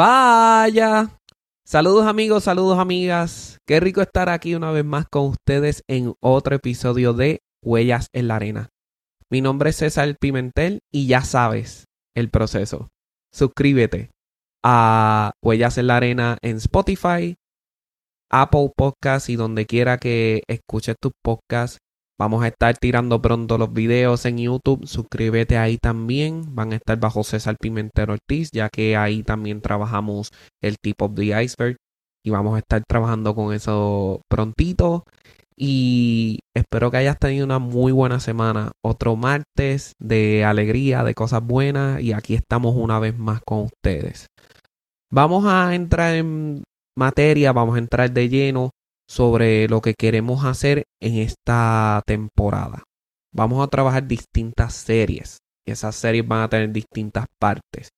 Vaya. Saludos amigos, saludos amigas. Qué rico estar aquí una vez más con ustedes en otro episodio de Huellas en la Arena. Mi nombre es César Pimentel y ya sabes el proceso. Suscríbete a Huellas en la Arena en Spotify, Apple Podcasts y donde quiera que escuches tus podcasts. Vamos a estar tirando pronto los videos en YouTube. Suscríbete ahí también. Van a estar bajo César Pimentel Ortiz, ya que ahí también trabajamos el Tip of the Iceberg. Y vamos a estar trabajando con eso prontito. Y espero que hayas tenido una muy buena semana. Otro martes de alegría, de cosas buenas. Y aquí estamos una vez más con ustedes. Vamos a entrar en materia, vamos a entrar de lleno sobre lo que queremos hacer en esta temporada. Vamos a trabajar distintas series. Esas series van a tener distintas partes.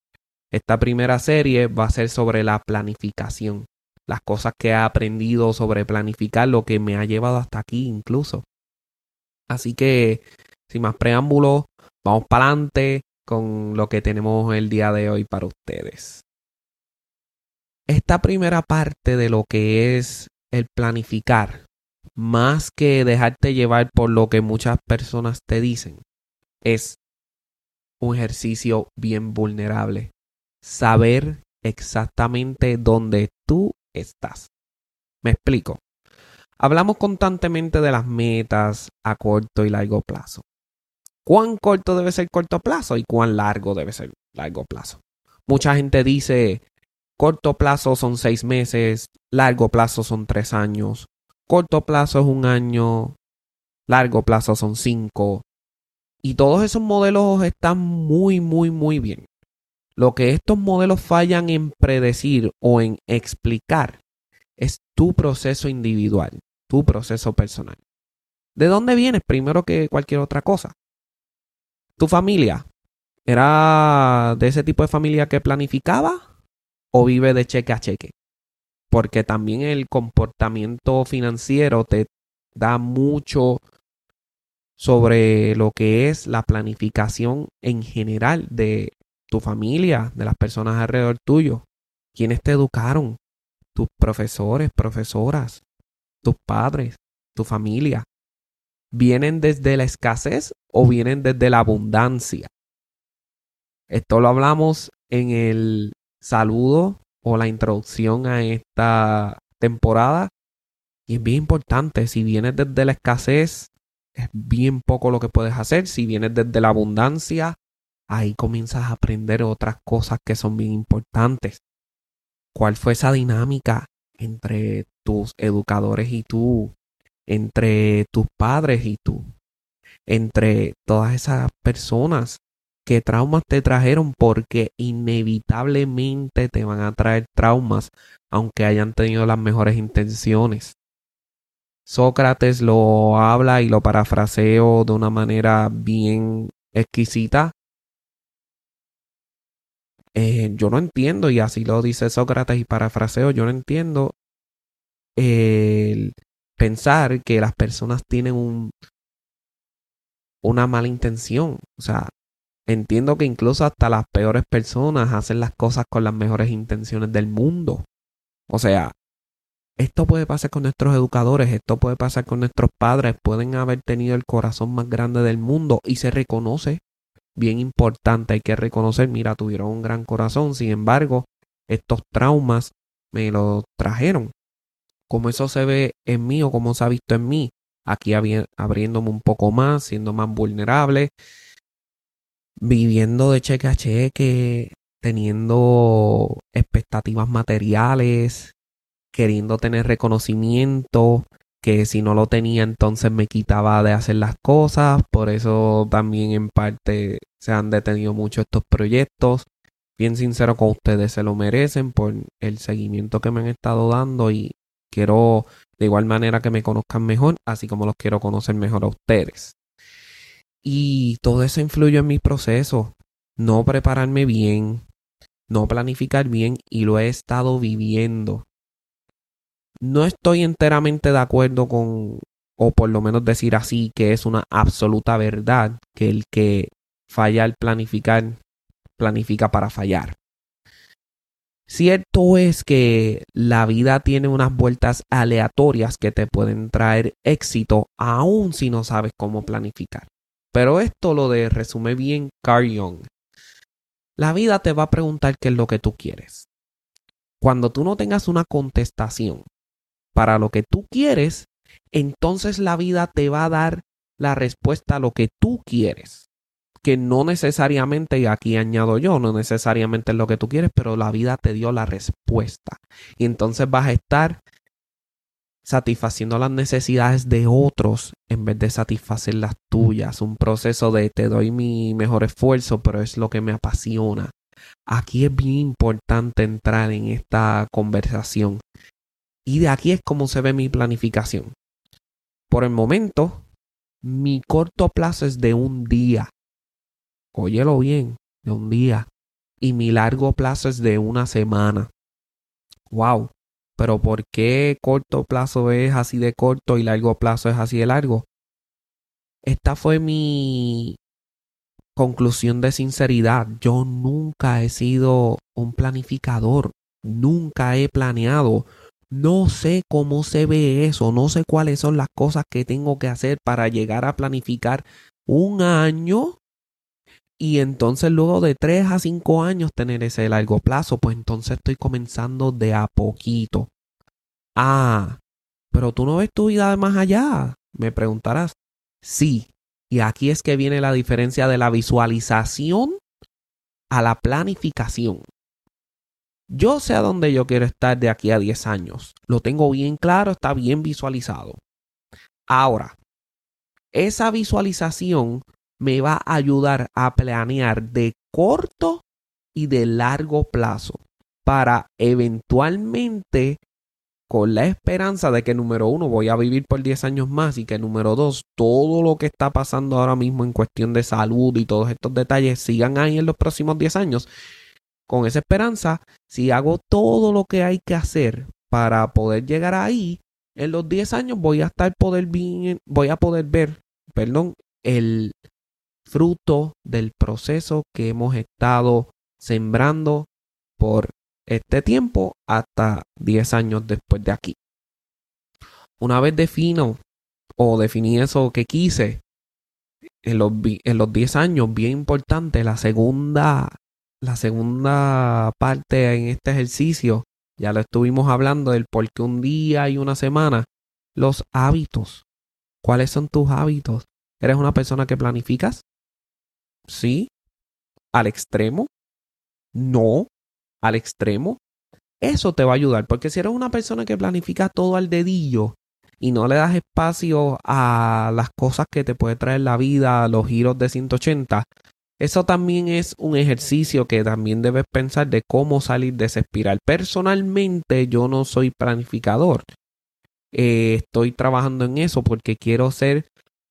Esta primera serie va a ser sobre la planificación. Las cosas que he aprendido sobre planificar, lo que me ha llevado hasta aquí incluso. Así que, sin más preámbulos, vamos para adelante con lo que tenemos el día de hoy para ustedes. Esta primera parte de lo que es el planificar, más que dejarte llevar por lo que muchas personas te dicen, es un ejercicio bien vulnerable. Saber exactamente dónde tú estás. Me explico. Hablamos constantemente de las metas a corto y largo plazo. ¿Cuán corto debe ser corto plazo y cuán largo debe ser largo plazo? Mucha gente dice, Corto plazo son seis meses, largo plazo son tres años, corto plazo es un año, largo plazo son cinco. Y todos esos modelos están muy, muy, muy bien. Lo que estos modelos fallan en predecir o en explicar es tu proceso individual, tu proceso personal. ¿De dónde vienes primero que cualquier otra cosa? ¿Tu familia era de ese tipo de familia que planificaba? O vive de cheque a cheque. Porque también el comportamiento financiero te da mucho sobre lo que es la planificación en general de tu familia, de las personas alrededor tuyo. ¿Quiénes te educaron? Tus profesores, profesoras, tus padres, tu familia. ¿Vienen desde la escasez o vienen desde la abundancia? Esto lo hablamos en el saludo o la introducción a esta temporada. Y es bien importante, si vienes desde la escasez, es bien poco lo que puedes hacer. Si vienes desde la abundancia, ahí comienzas a aprender otras cosas que son bien importantes. ¿Cuál fue esa dinámica entre tus educadores y tú? Entre tus padres y tú? Entre todas esas personas qué traumas te trajeron porque inevitablemente te van a traer traumas aunque hayan tenido las mejores intenciones. Sócrates lo habla y lo parafraseo de una manera bien exquisita. Eh, yo no entiendo, y así lo dice Sócrates y parafraseo, yo no entiendo el pensar que las personas tienen un, una mala intención. O sea, Entiendo que incluso hasta las peores personas hacen las cosas con las mejores intenciones del mundo. O sea, esto puede pasar con nuestros educadores, esto puede pasar con nuestros padres, pueden haber tenido el corazón más grande del mundo y se reconoce. Bien importante, hay que reconocer, mira, tuvieron un gran corazón, sin embargo, estos traumas me lo trajeron. Como eso se ve en mí o como se ha visto en mí, aquí abriéndome un poco más, siendo más vulnerable, viviendo de cheque a cheque, teniendo expectativas materiales, queriendo tener reconocimiento, que si no lo tenía entonces me quitaba de hacer las cosas, por eso también en parte se han detenido mucho estos proyectos. Bien sincero con ustedes, se lo merecen por el seguimiento que me han estado dando y quiero de igual manera que me conozcan mejor, así como los quiero conocer mejor a ustedes. Y todo eso influyó en mi proceso. No prepararme bien, no planificar bien y lo he estado viviendo. No estoy enteramente de acuerdo con, o por lo menos decir así, que es una absoluta verdad que el que falla al planificar, planifica para fallar. Cierto es que la vida tiene unas vueltas aleatorias que te pueden traer éxito aun si no sabes cómo planificar. Pero esto lo de resume bien Carl. La vida te va a preguntar qué es lo que tú quieres. Cuando tú no tengas una contestación para lo que tú quieres, entonces la vida te va a dar la respuesta a lo que tú quieres que no necesariamente, y aquí añado yo, no necesariamente es lo que tú quieres, pero la vida te dio la respuesta. Y entonces vas a estar satisfaciendo las necesidades de otros en vez de satisfacer las tuyas. Un proceso de te doy mi mejor esfuerzo, pero es lo que me apasiona. Aquí es bien importante entrar en esta conversación. Y de aquí es como se ve mi planificación. Por el momento, mi corto plazo es de un día óyelo bien, de un día. Y mi largo plazo es de una semana. Wow. Pero ¿por qué corto plazo es así de corto y largo plazo es así de largo? Esta fue mi conclusión de sinceridad. Yo nunca he sido un planificador. Nunca he planeado. No sé cómo se ve eso. No sé cuáles son las cosas que tengo que hacer para llegar a planificar un año y entonces luego de 3 a 5 años tener ese largo plazo, pues entonces estoy comenzando de a poquito. Ah, pero tú no ves tu vida de más allá, me preguntarás. Sí, y aquí es que viene la diferencia de la visualización a la planificación. Yo sé a dónde yo quiero estar de aquí a 10 años. Lo tengo bien claro, está bien visualizado. Ahora, esa visualización me va a ayudar a planear de corto y de largo plazo para eventualmente con la esperanza de que número uno voy a vivir por 10 años más y que número dos todo lo que está pasando ahora mismo en cuestión de salud y todos estos detalles sigan ahí en los próximos 10 años. Con esa esperanza, si hago todo lo que hay que hacer para poder llegar ahí, en los 10 años voy a estar poder voy a poder ver, perdón, el fruto del proceso que hemos estado sembrando por este tiempo hasta 10 años después de aquí. Una vez defino o definí eso que quise en los, en los 10 años, bien importante, la segunda, la segunda parte en este ejercicio, ya lo estuvimos hablando del por qué un día y una semana, los hábitos. ¿Cuáles son tus hábitos? ¿Eres una persona que planificas? Sí. Al extremo. No. Al extremo. Eso te va a ayudar, porque si eres una persona que planifica todo al dedillo y no le das espacio a las cosas que te puede traer la vida, los giros de 180, eso también es un ejercicio que también debes pensar de cómo salir de esa espiral. Personalmente yo no soy planificador. Eh, estoy trabajando en eso porque quiero ser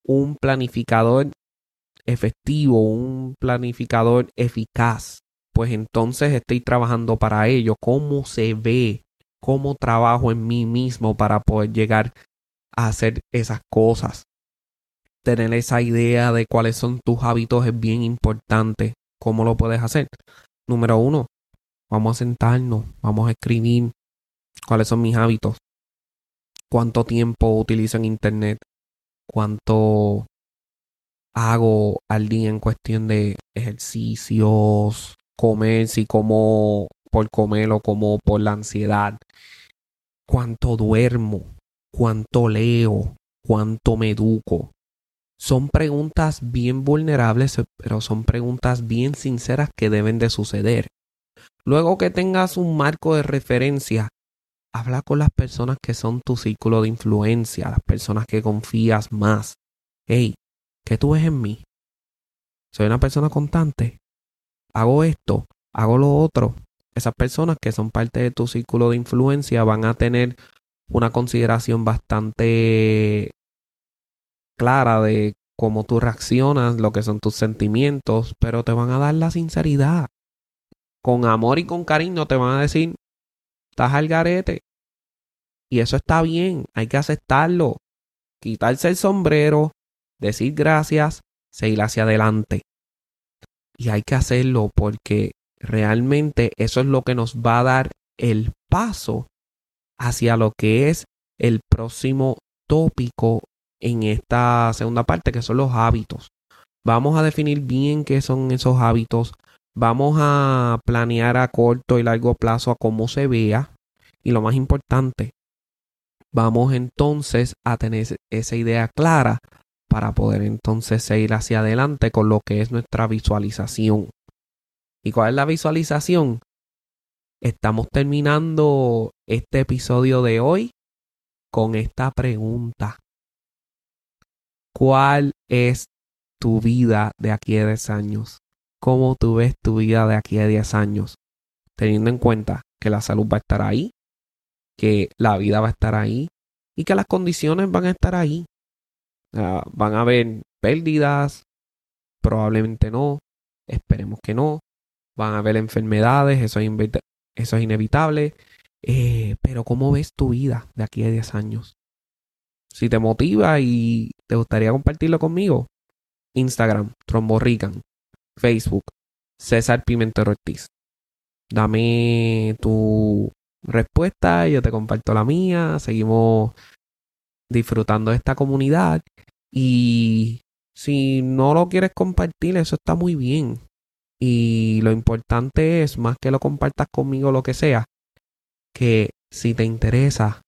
un planificador efectivo, un planificador eficaz, pues entonces estoy trabajando para ello. ¿Cómo se ve? ¿Cómo trabajo en mí mismo para poder llegar a hacer esas cosas? Tener esa idea de cuáles son tus hábitos es bien importante. ¿Cómo lo puedes hacer? Número uno, vamos a sentarnos, vamos a escribir cuáles son mis hábitos, cuánto tiempo utilizo en Internet, cuánto hago al día en cuestión de ejercicios, comer, si como por comer o como por la ansiedad, cuánto duermo, cuánto leo, cuánto me educo. Son preguntas bien vulnerables, pero son preguntas bien sinceras que deben de suceder. Luego que tengas un marco de referencia, habla con las personas que son tu círculo de influencia, las personas que confías más. Hey, ¿Qué tú ves en mí? Soy una persona constante. Hago esto, hago lo otro. Esas personas que son parte de tu círculo de influencia van a tener una consideración bastante clara de cómo tú reaccionas, lo que son tus sentimientos, pero te van a dar la sinceridad. Con amor y con cariño te van a decir, estás al garete. Y eso está bien, hay que aceptarlo. Quitarse el sombrero, decir gracias, seguir hacia adelante. Y hay que hacerlo porque realmente eso es lo que nos va a dar el paso hacia lo que es el próximo tópico en esta segunda parte, que son los hábitos. Vamos a definir bien qué son esos hábitos. Vamos a planear a corto y largo plazo a cómo se vea. Y lo más importante, vamos entonces a tener esa idea clara para poder entonces seguir hacia adelante con lo que es nuestra visualización. ¿Y cuál es la visualización? Estamos terminando este episodio de hoy con esta pregunta. ¿Cuál es tu vida de aquí a 10 años? ¿Cómo tú ves tu vida de aquí a 10 años? Teniendo en cuenta que la salud va a estar ahí, que la vida va a estar ahí y que las condiciones van a estar ahí. Van a haber pérdidas, probablemente no, esperemos que no. Van a haber enfermedades, eso es, eso es inevitable. Eh, pero ¿cómo ves tu vida de aquí a 10 años? Si te motiva y te gustaría compartirlo conmigo, Instagram, Tromborrican, Facebook, César Pimentel Ortiz. Dame tu respuesta, yo te comparto la mía, seguimos disfrutando de esta comunidad y si no lo quieres compartir, eso está muy bien. Y lo importante es, más que lo compartas conmigo, lo que sea, que si te interesa,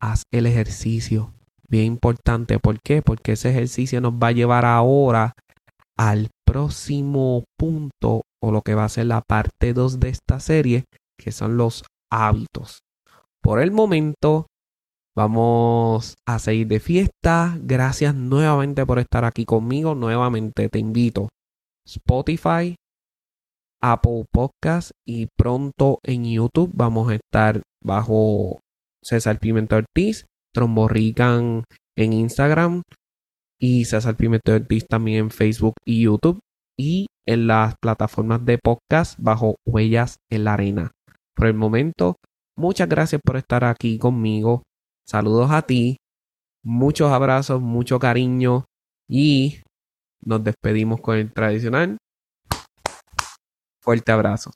haz el ejercicio. Bien importante. ¿Por qué? Porque ese ejercicio nos va a llevar ahora al próximo punto o lo que va a ser la parte 2 de esta serie, que son los hábitos. Por el momento, vamos a seguir de fiesta. Gracias nuevamente por estar aquí conmigo. Nuevamente te invito. Spotify, Apple Podcast y pronto en YouTube vamos a estar bajo César Pimentel Ortiz, Tromborrican en Instagram y César Pimentel Ortiz también en Facebook y YouTube y en las plataformas de podcast bajo Huellas en la Arena. Por el momento, muchas gracias por estar aquí conmigo. Saludos a ti, muchos abrazos, mucho cariño. Y nos despedimos con el tradicional. Fuerte abrazo.